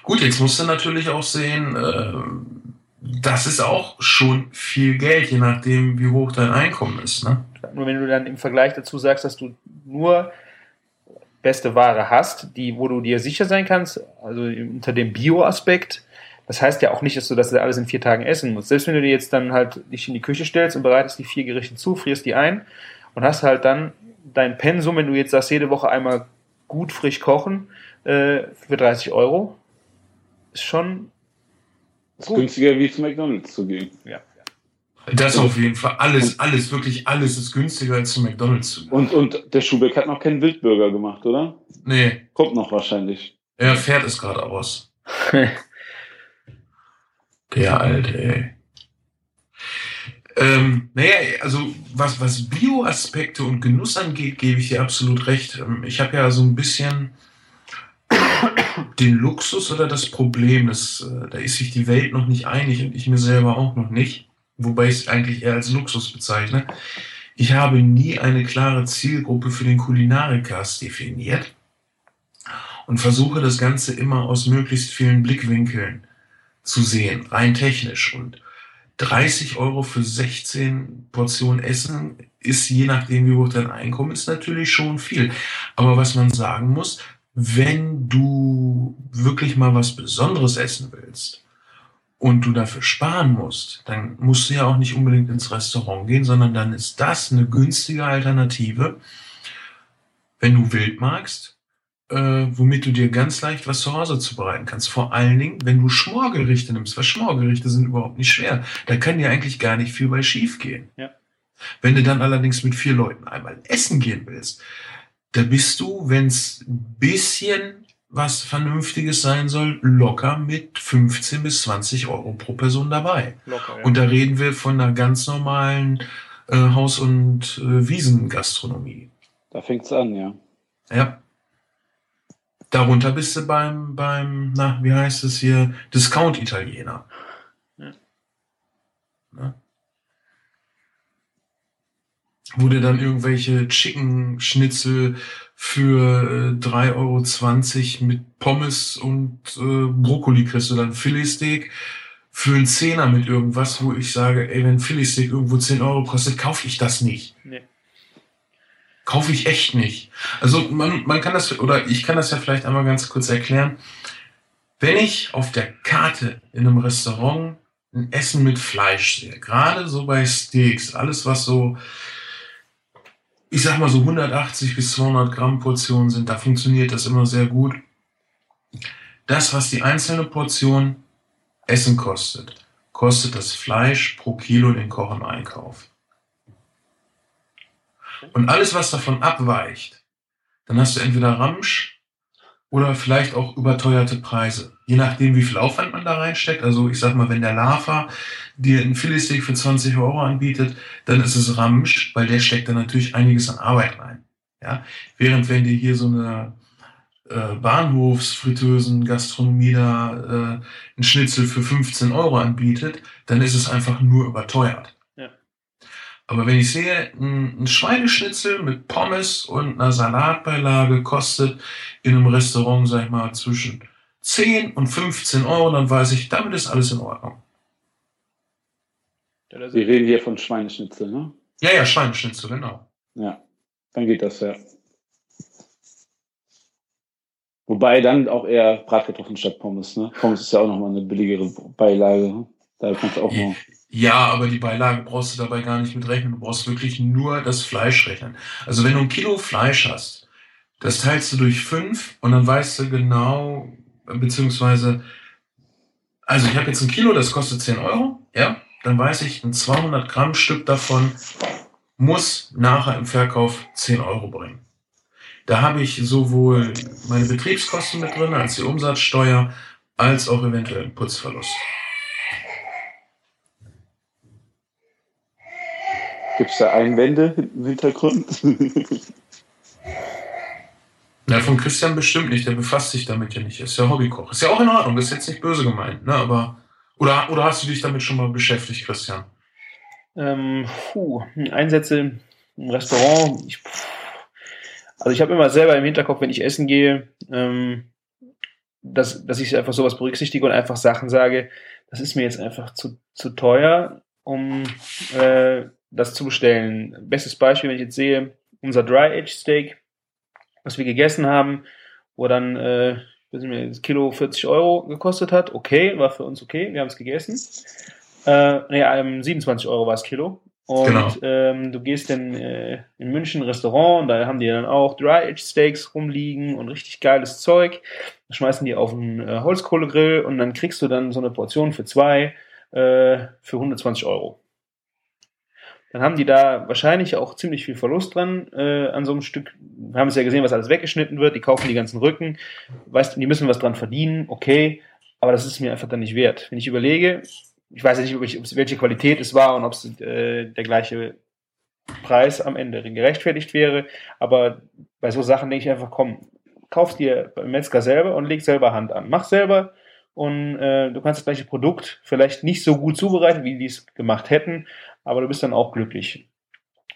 Gut, jetzt musst du natürlich auch sehen, äh, das ist auch schon viel Geld, je nachdem, wie hoch dein Einkommen ist. Ne? Nur wenn du dann im Vergleich dazu sagst, dass du nur beste Ware hast, die, wo du dir sicher sein kannst, also unter dem Bio-Aspekt, das heißt ja auch nicht, dass du das alles in vier Tagen essen musst. Selbst wenn du dir jetzt dann halt dich in die Küche stellst und bereitest die vier Gerichte zu, frierst die ein und hast halt dann dein Pensum, wenn du jetzt sagst, jede Woche einmal gut frisch kochen äh, für 30 Euro, ist schon ist günstiger wie zu McDonalds zu gehen. ja. Das auf jeden Fall. Alles, alles, wirklich alles ist günstiger als zu McDonalds zu gehen. Und, und der Schubeck hat noch keinen Wildburger gemacht, oder? Nee, Kommt noch wahrscheinlich. er fährt es gerade aus. *laughs* Der Alte, ey. Ähm, naja, also was, was Bio-Aspekte und Genuss angeht, gebe ich dir absolut recht. Ähm, Ich habe ja so ein bisschen den Luxus oder das Problem, dass, äh, da ist sich die Welt noch nicht einig und ich mir selber auch noch nicht, wobei ich es eigentlich eher als Luxus bezeichne. Ich habe nie eine klare Zielgruppe für den Kulinarikast definiert und versuche das Ganze immer aus möglichst vielen Blickwinkeln zu sehen, rein technisch. Und 30 Euro für 16 Portionen Essen ist, je nachdem, wie hoch dein Einkommen ist, natürlich schon viel. Aber was man sagen muss, wenn du wirklich mal was Besonderes essen willst und du dafür sparen musst, dann musst du ja auch nicht unbedingt ins Restaurant gehen, sondern dann ist das eine günstige Alternative, wenn du wild magst, äh, womit du dir ganz leicht was zu Hause zubereiten kannst. Vor allen Dingen, wenn du Schmorgerichte nimmst, weil Schmorgerichte sind überhaupt nicht schwer. Da kann dir eigentlich gar nicht viel bei schief gehen. Ja. Wenn du dann allerdings mit vier Leuten einmal essen gehen willst, da bist du, wenn es ein bisschen was Vernünftiges sein soll, locker mit 15 bis 20 Euro pro Person dabei. Locker, ja. Und da reden wir von einer ganz normalen äh, Haus- und äh, Wiesengastronomie. Da fängt's an, ja. Ja. Darunter bist du beim, beim, na, wie heißt es hier, Discount-Italiener. Ja. Wo du dann irgendwelche Chicken-Schnitzel für äh, 3,20 Euro mit Pommes und äh, Brokkoli kriegst du dann Filetsteak für einen Zehner mit irgendwas, wo ich sage, ey, wenn Filetsteak irgendwo 10 Euro kostet, kaufe ich das nicht. Nee. Kaufe ich echt nicht. Also man, man kann das, oder ich kann das ja vielleicht einmal ganz kurz erklären. Wenn ich auf der Karte in einem Restaurant ein Essen mit Fleisch sehe, gerade so bei Steaks, alles was so, ich sag mal so 180 bis 200 Gramm Portionen sind, da funktioniert das immer sehr gut. Das, was die einzelne Portion Essen kostet, kostet das Fleisch pro Kilo den Koch im Einkauf. Und alles, was davon abweicht, dann hast du entweder Ramsch oder vielleicht auch überteuerte Preise. Je nachdem, wie viel Aufwand man da reinsteckt. Also ich sag mal, wenn der Lava dir einen Filetsteak für 20 Euro anbietet, dann ist es Ramsch, weil der steckt da natürlich einiges an Arbeit rein. Ja? Während wenn dir hier so eine äh, Bahnhofsfritteusen, Gastronomie da äh, ein Schnitzel für 15 Euro anbietet, dann ist es einfach nur überteuert. Ja. Aber wenn ich sehe, ein, ein Schweineschnitzel mit Pommes und einer Salatbeilage kostet in einem Restaurant, sag ich mal, zwischen 10 und 15 Euro, dann weiß ich, damit ist alles in Ordnung. Wir reden hier von Schweineschnitzel, ne? Ja, ja, Schweineschnitzel, genau. Ja. Dann geht das, ja. Wobei dann auch eher Bratkartoffeln statt Pommes, ne? Pommes ist ja auch nochmal eine billigere Beilage. ne? Da kannst du auch noch. Ja, aber die Beilage brauchst du dabei gar nicht mit rechnen. Du brauchst wirklich nur das Fleisch rechnen. Also wenn du ein Kilo Fleisch hast, das teilst du durch fünf und dann weißt du genau, beziehungsweise, also ich habe jetzt ein Kilo, das kostet 10 Euro, ja, dann weiß ich, ein 200 Gramm Stück davon muss nachher im Verkauf 10 Euro bringen. Da habe ich sowohl meine Betriebskosten mit drin, als die Umsatzsteuer, als auch eventuell einen Putzverlust. Gibt es da Einwände im Hintergrund? *laughs* Na, von Christian bestimmt nicht, der befasst sich damit ja nicht. Er ist ja Hobbykoch. Ist ja auch in Ordnung, das ist jetzt nicht böse gemeint, ne? Aber. Oder, oder hast du dich damit schon mal beschäftigt, Christian? ähm, puh, Einsätze im Restaurant. Ich, also ich habe immer selber im Hinterkopf, wenn ich essen gehe, ähm, dass, dass ich einfach sowas berücksichtige und einfach Sachen sage, das ist mir jetzt einfach zu, zu teuer, um äh, das zu bestellen. Bestes Beispiel, wenn ich jetzt sehe, unser Dry Aged Steak, was wir gegessen haben, wo dann äh, das Kilo 40 Euro gekostet hat. Okay, war für uns okay, wir haben es gegessen. Äh, nee, 27 Euro war es Kilo. Und genau. ähm, du gehst dann äh, in München ein Restaurant und da haben die dann auch Dry-Aged Steaks rumliegen und richtig geiles Zeug. Da schmeißen die auf einen äh, Holzkohlegrill und dann kriegst du dann so eine Portion für zwei äh, für 120 Euro. Dann haben die da wahrscheinlich auch ziemlich viel Verlust dran äh, an so einem Stück. Wir haben es ja gesehen, was alles weggeschnitten wird. Die kaufen die ganzen Rücken. Weißt die müssen was dran verdienen. Okay, aber das ist mir einfach dann nicht wert. Wenn ich überlege, ich weiß ja nicht, welche Qualität es war und ob es äh, der gleiche Preis am Ende gerechtfertigt wäre. Aber bei so Sachen denke ich einfach, komm, kauf dir beim Metzger selber und leg selber Hand an. Mach selber und äh, du kannst das gleiche Produkt vielleicht nicht so gut zubereiten, wie die es gemacht hätten, aber du bist dann auch glücklich.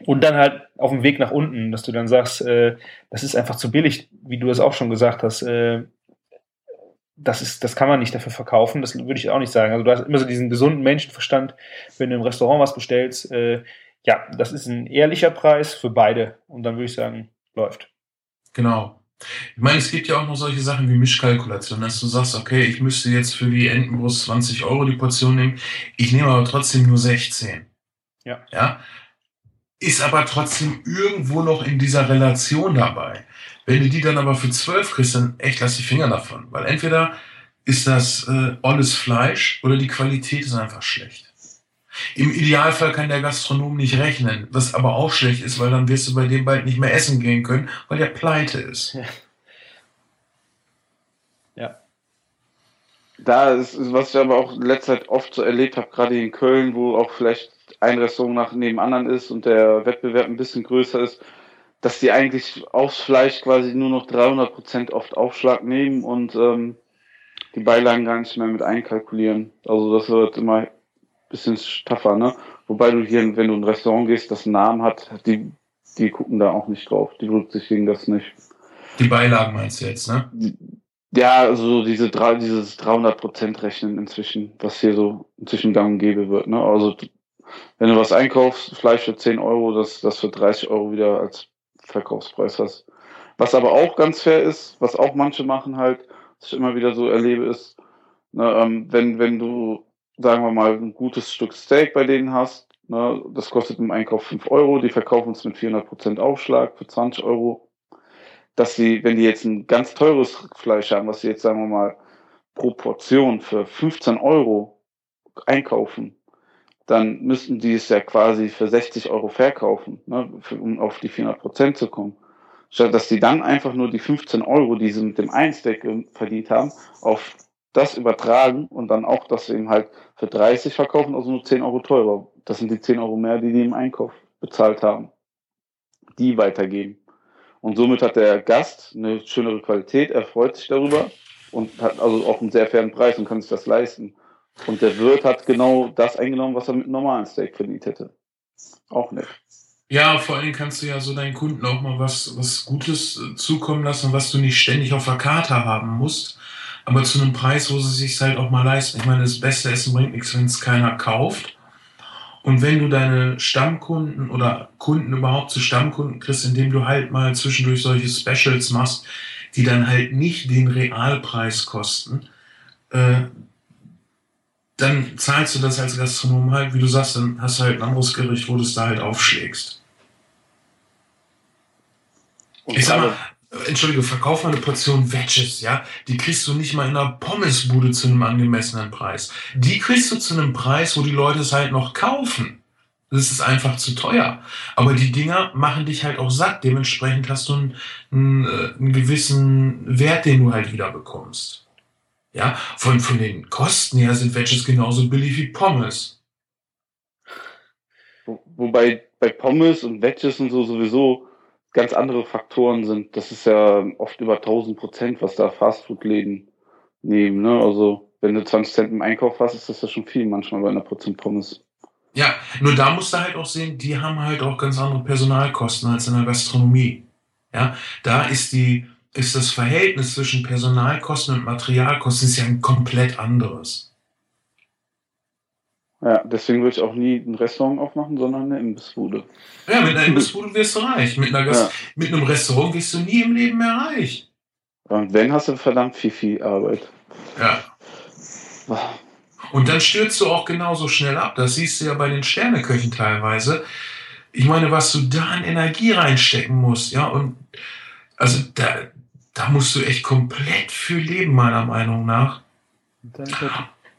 Und dann halt auf dem Weg nach unten, dass du dann sagst, äh, das ist einfach zu billig, wie du es auch schon gesagt hast. Äh, das ist, das kann man nicht dafür verkaufen. Das würde ich auch nicht sagen. Also du hast immer so diesen gesunden Menschenverstand, wenn du im Restaurant was bestellst. Äh, ja, das ist ein ehrlicher Preis für beide. Und dann würde ich sagen, läuft. Genau. Ich meine, es gibt ja auch noch solche Sachen wie Mischkalkulation, dass du sagst, okay, ich müsste jetzt für die Entenbrust 20 Euro die Portion nehmen, ich nehme aber trotzdem nur 16. Ja. Ja. Ist aber trotzdem irgendwo noch in dieser Relation dabei. Wenn du die dann aber für 12 kriegst, dann echt lass die Finger davon. Weil entweder ist das äh, alles Fleisch oder die Qualität ist einfach schlecht. Im Idealfall kann der Gastronom nicht rechnen, was aber auch schlecht ist, weil dann wirst du bei dem bald nicht mehr essen gehen können, weil der pleite ist. Ja. ja. Da ist, was ich aber auch in letzter Zeit oft so erlebt habe, gerade in Köln, wo auch vielleicht ein Restaurant nach neben anderen ist und der Wettbewerb ein bisschen größer ist, dass die eigentlich aufs Fleisch quasi nur noch 300% oft Aufschlag nehmen und ähm, die Beilagen gar nicht mehr mit einkalkulieren. Also das wird immer ein bisschen tougher, ne? Wobei du hier, wenn du in ein Restaurant gehst, das einen Namen hat, die, die gucken da auch nicht drauf. Die berücksichtigen das nicht. Die Beilagen meinst du jetzt, ne? Ja, also diese drei, dieses 300% Rechnen inzwischen, was hier so inzwischen gang und gäbe wird, ne? Also wenn du was einkaufst, Fleisch für 10 Euro, das, das für 30 Euro wieder als Verkaufspreis hast. Was aber auch ganz fair ist, was auch manche machen halt, was ich immer wieder so erlebe, ist, ne, ähm, wenn, wenn du, sagen wir mal, ein gutes Stück Steak bei denen hast, ne, das kostet im Einkauf 5 Euro, die verkaufen es mit 400% Aufschlag für 20 Euro, dass sie, wenn die jetzt ein ganz teures Fleisch haben, was sie jetzt, sagen wir mal, pro Portion für 15 Euro einkaufen, dann müssten die es ja quasi für 60 Euro verkaufen, ne, für, um auf die 400 Prozent zu kommen. Statt dass die dann einfach nur die 15 Euro, die sie mit dem Einsteck verdient haben, auf das übertragen und dann auch das eben halt für 30 verkaufen, also nur 10 Euro teurer. Das sind die 10 Euro mehr, die die im Einkauf bezahlt haben. Die weitergeben. Und somit hat der Gast eine schönere Qualität, er freut sich darüber und hat also auch einen sehr fairen Preis und kann sich das leisten. Und der Wirt hat genau das eingenommen, was er mit normalen Steak verdient hätte. Auch nicht. Ja, vor allem kannst du ja so deinen Kunden auch mal was, was Gutes äh, zukommen lassen, was du nicht ständig auf der Karte haben musst, aber zu einem Preis, wo sie sich halt auch mal leisten. Ich meine, das beste Essen bringt nichts, wenn es keiner kauft. Und wenn du deine Stammkunden oder Kunden überhaupt zu Stammkunden kriegst, indem du halt mal zwischendurch solche Specials machst, die dann halt nicht den Realpreis kosten, äh, dann zahlst du das als Gastronom halt, wie du sagst, dann hast du halt ein anderes Gericht, wo du es da halt aufschlägst. Und ich sag mal, entschuldige, verkauf mal eine Portion Wedges, ja, die kriegst du nicht mal in einer Pommesbude zu einem angemessenen Preis. Die kriegst du zu einem Preis, wo die Leute es halt noch kaufen. Das ist einfach zu teuer. Aber die Dinger machen dich halt auch satt. Dementsprechend hast du einen, einen, äh, einen gewissen Wert, den du halt wieder bekommst. Ja, von, von den Kosten her sind Wedges genauso billig wie Pommes. Wo, wobei bei Pommes und Wedges und so sowieso ganz andere Faktoren sind. Das ist ja oft über 1000 Prozent, was da Fastfood-Läden nehmen. Ne? Also wenn du 20 Cent im Einkauf hast, ist das ja schon viel manchmal bei einer Portion Pommes. Ja, nur da musst du halt auch sehen, die haben halt auch ganz andere Personalkosten als in der Gastronomie. Ja, da ist die ist das Verhältnis zwischen Personalkosten und Materialkosten ist ja ein komplett anderes. Ja, deswegen würde ich auch nie ein Restaurant aufmachen, sondern eine Imbissbude. Ja, mit einer Imbissbude wirst du reich. Mit, einer Ja. mit einem Restaurant wirst du nie im Leben mehr reich. Und wenn, hast du verdammt viel, viel Arbeit. Ja. Und dann stürzt du auch genauso schnell ab. Das siehst du ja bei den Sterneköchen teilweise. Ich meine, was du da an Energie reinstecken musst, ja, und also da, da musst du echt komplett für leben, meiner Meinung nach. Und dann ist halt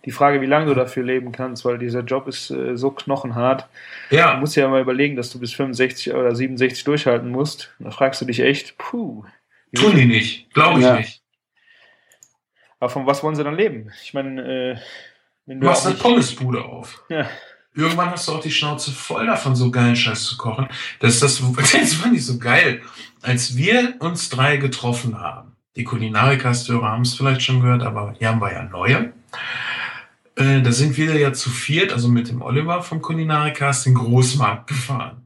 die Frage, wie lange du dafür leben kannst, weil dieser Job ist äh, so knochenhart. Du Ja, musst ja mal überlegen, dass du bis 65 oder 67 durchhalten musst. Da fragst du dich echt, puh. tun die nicht. Glaube ich Ja. nicht. Aber von was wollen sie dann leben? Ich meine, äh, wenn Du du machst eine nicht, Pommesbude auf. ja, Irgendwann hast du auch die Schnauze voll davon, so geilen Scheiß zu kochen. Das, das, *laughs* das fand ich so geil. Als wir uns drei getroffen haben, die Kulinarikastöre haben es vielleicht schon gehört, aber hier haben wir ja neue. Äh, da sind wir ja zu viert, also mit dem Oliver vom Kulinarikast, den Großmarkt gefahren.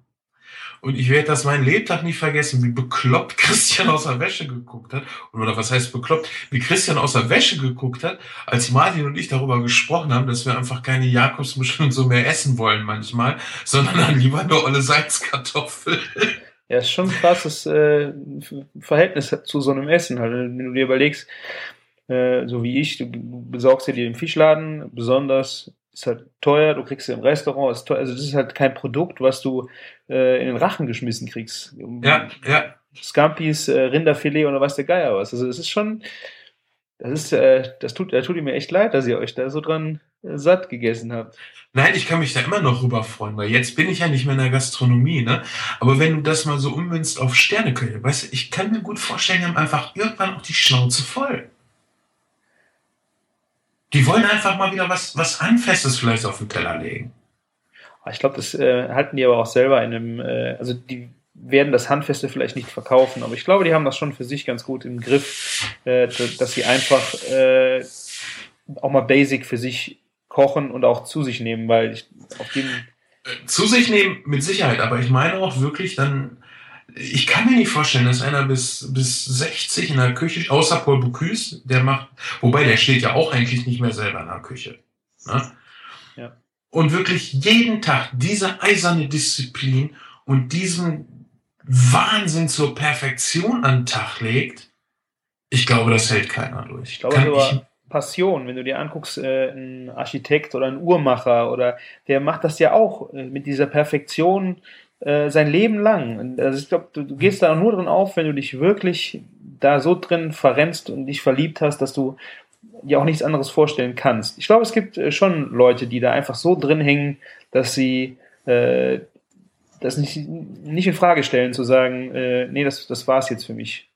Und ich werde das meinen Lebtag nicht vergessen, wie bekloppt *laughs* Christian aus der Wäsche geguckt hat. Oder was heißt bekloppt? Wie Christian aus der Wäsche geguckt hat, als Martin und ich darüber gesprochen haben, dass wir einfach keine Jakobsmuscheln und so mehr essen wollen manchmal, sondern dann lieber eine olle Salzkartoffel. ja, ist schon ein krasses äh, Verhältnis zu so einem Essen. Halt. Wenn du dir überlegst, äh, so wie ich, du besorgst dir im Fischladen, besonders ist halt teuer, du kriegst sie im Restaurant, ist teuer. Also das ist halt kein Produkt, was du äh, in den Rachen geschmissen kriegst. Ja, ja. Scampis, äh, Rinderfilet oder weiß der Geier was. Also es ist schon, das ist, äh, das tut, da tut mir echt leid, dass ihr euch da so dran äh, satt gegessen habt. Nein, ich kann mich da immer noch rüber freuen, weil jetzt bin ich ja nicht mehr in der Gastronomie, ne? Aber wenn du das mal so ummünzt auf Sterneköche, weißt du, ich kann mir gut vorstellen, die haben einfach irgendwann auch die Schnauze voll. Die wollen einfach mal wieder was, was Handfestes vielleicht auf den Teller legen. Aber Ich glaube, das äh, halten die aber auch selber in einem, äh, also die werden das Handfeste vielleicht nicht verkaufen, aber ich glaube, die haben das schon für sich ganz gut im Griff, äh, dass sie einfach äh, auch mal basic für sich kochen und auch zu sich nehmen, weil ich auf den Äh, Zu sich nehmen, mit Sicherheit, aber ich meine auch wirklich dann, ich kann mir nicht vorstellen, dass einer bis, bis 60 in der Küche, außer Paul Bocuse, der macht, wobei der steht ja auch eigentlich nicht mehr selber in der Küche. Ne? Ja. Und wirklich jeden Tag diese eiserne Disziplin und diesen Wahnsinn zur Perfektion an den Tag legt, ich glaube, das hält keiner durch. Ich glaube Kann Passion, wenn du dir anguckst, äh, ein Architekt oder ein Uhrmacher oder der macht das ja auch äh, mit dieser Perfektion äh, sein Leben lang. Also ich glaube, du, du gehst da nur drin auf, wenn du dich wirklich da so drin verrennst und dich verliebt hast, dass du dir auch nichts anderes vorstellen kannst. Ich glaube, es gibt äh, schon Leute, die da einfach so drin hängen, dass sie äh, das nicht, nicht in Frage stellen, zu sagen, äh, nee, das, das war's jetzt für mich.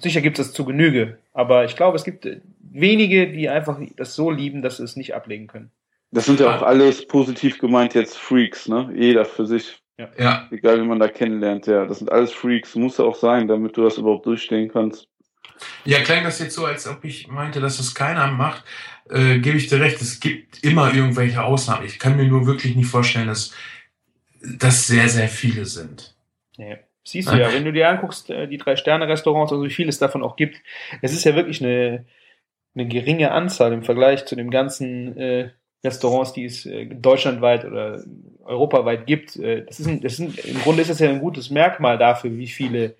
Sicher gibt es das zu Genüge, aber ich glaube, es gibt äh, wenige, die einfach das so lieben, dass sie es nicht ablegen können. Das sind ja auch alles positiv gemeint jetzt Freaks, ne? Jeder für sich. Ja, Egal wie man da kennenlernt, ja. Das sind alles Freaks, muss ja auch sein, damit du das überhaupt durchstehen kannst. Ja, klang das jetzt so, als ob ich meinte, dass es keiner macht. Äh, Gebe ich dir recht, es gibt immer irgendwelche Ausnahmen. Ich kann mir nur wirklich nicht vorstellen, dass das sehr, sehr viele sind. Nee. Siehst du ja, wenn du dir anguckst, äh, die Drei-Sterne-Restaurants, also wie viel es davon auch gibt, es ist ja wirklich eine, eine geringe Anzahl im Vergleich zu den ganzen äh, Restaurants, die es äh, deutschlandweit oder europaweit gibt. Äh, das ist ein, das sind, Im Grunde ist das ja ein gutes Merkmal dafür, wie viele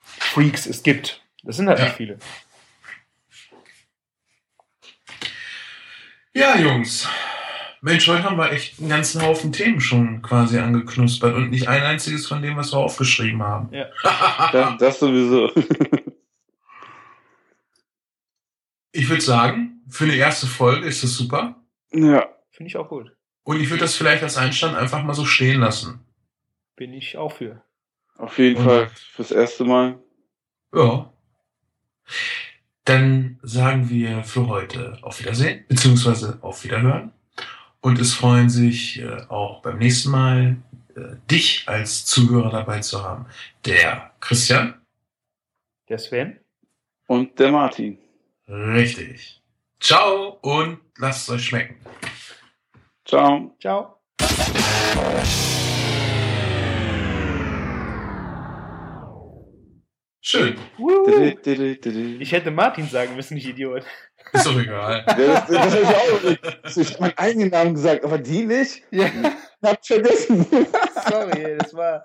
Freaks es gibt. Das sind halt Ja. nicht viele. Ja, Jungs. Mensch, heute haben wir echt einen ganzen Haufen Themen schon quasi angeknuspert und nicht ein einziges von dem, was wir aufgeschrieben haben. Ja. *laughs* Das, das sowieso. Ich würde sagen, für eine erste Folge ist das super. Ja. Finde ich auch gut. Und ich würde das vielleicht als Einstand einfach mal so stehen lassen. Bin ich auch für. Auf jeden Und- Fall fürs erste Mal. Ja. Dann sagen wir für heute auf Wiedersehen, beziehungsweise auf Wiederhören. Und es freuen sich äh, auch beim nächsten Mal, äh, dich als Zuhörer dabei zu haben. Der Christian. Der Sven? Und der Martin. Richtig. Ciao und lasst es euch schmecken. Ciao. Ciao. Schön. Ich hätte Martin sagen müssen, ich Idiot. Ist doch egal. Ja, das, das hab ich auch nicht. Ich habe meinen eigenen Namen gesagt, aber die nicht. Ja, Hab vergessen. sorry, ey, das war.